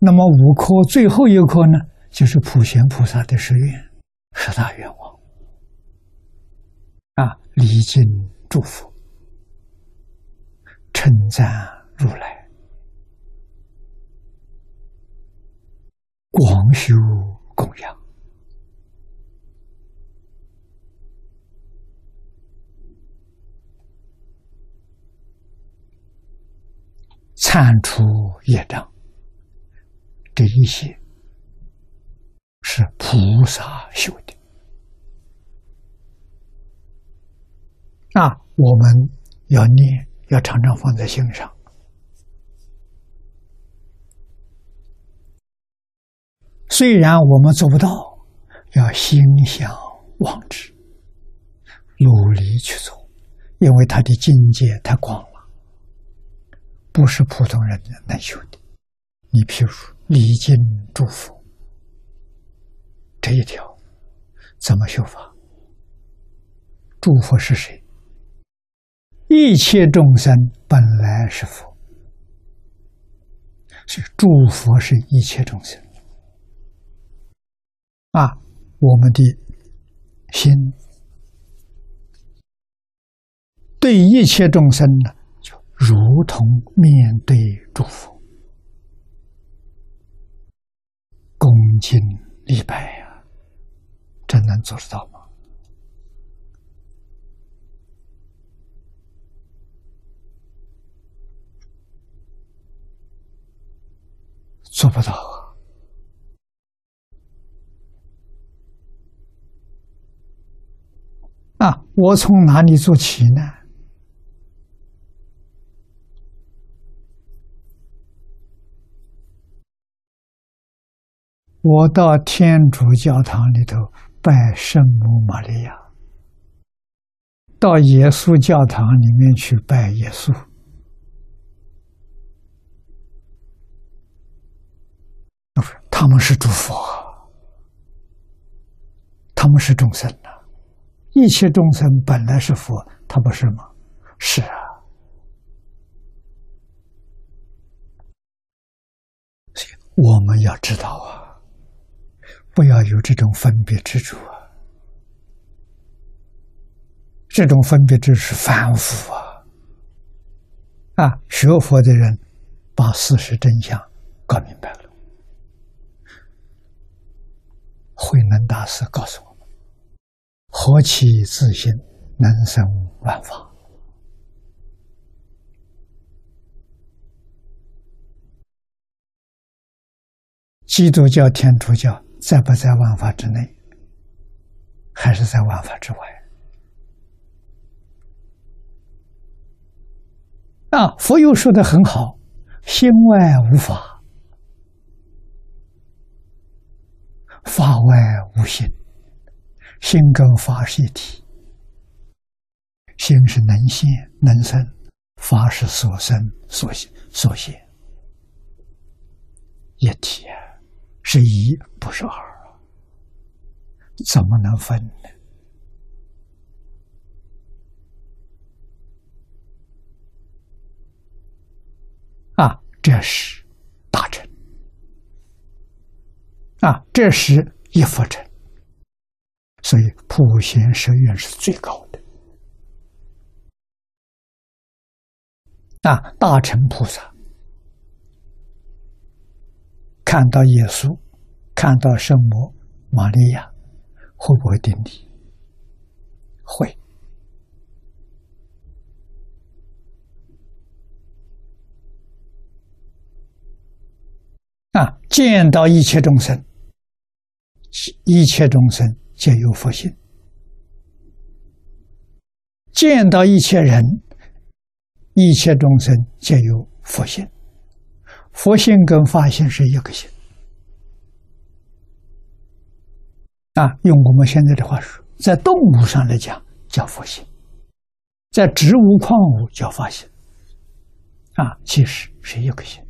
那么五颗最后一颗呢，就是普贤菩萨的誓愿，十大愿望。啊，礼敬祝福，称赞如来，广修供养。铲除业障，这一些是菩萨修的啊！我们要念，要常常放在心上。虽然我们做不到，要心向往之，努力去做，因为他的境界太广了。不是普通人能修的。你譬如礼敬祝福这一条，怎么修法？祝福是谁？一切众生本来是佛，所以祝福是一切众生。啊，我们的心对一切众生呢？就如同面对祝福，礼拜呀，真能做得到吗？做不到啊！啊，我从哪里做起呢？我到天主教堂里头拜圣母玛利亚，到耶稣教堂里面去拜耶稣，他们是诸佛，他们是众生呐，一切众生本来是佛，他不是吗？是啊，我们要知道啊。不要有这种分别执着啊！这种分别执是反复啊！啊，学佛的人把事实真相搞明白了。慧能大师告诉我们：“何其自信，能生万法。”基督教、天主教。在不在万法之内，还是在万法之外？啊，佛又说的很好：“心外无法，法外无心。心跟法是一体，心是能现能生，法是所生所现所现，一体啊。”是一，不是二，怎么能分呢？啊，这是大乘，啊，这是一佛乘，所以普贤十愿是最高的。啊，大乘菩萨。看到耶稣，看到圣母玛利亚，会不会顶礼？会。啊，见到一切众生，一切众生皆有佛性；见到一切人，一切众生皆有佛性。佛性跟法性是一个性。啊，用我们现在的话说，在动物上来讲叫佛性，在植物矿物叫法性，啊，其实是一个性。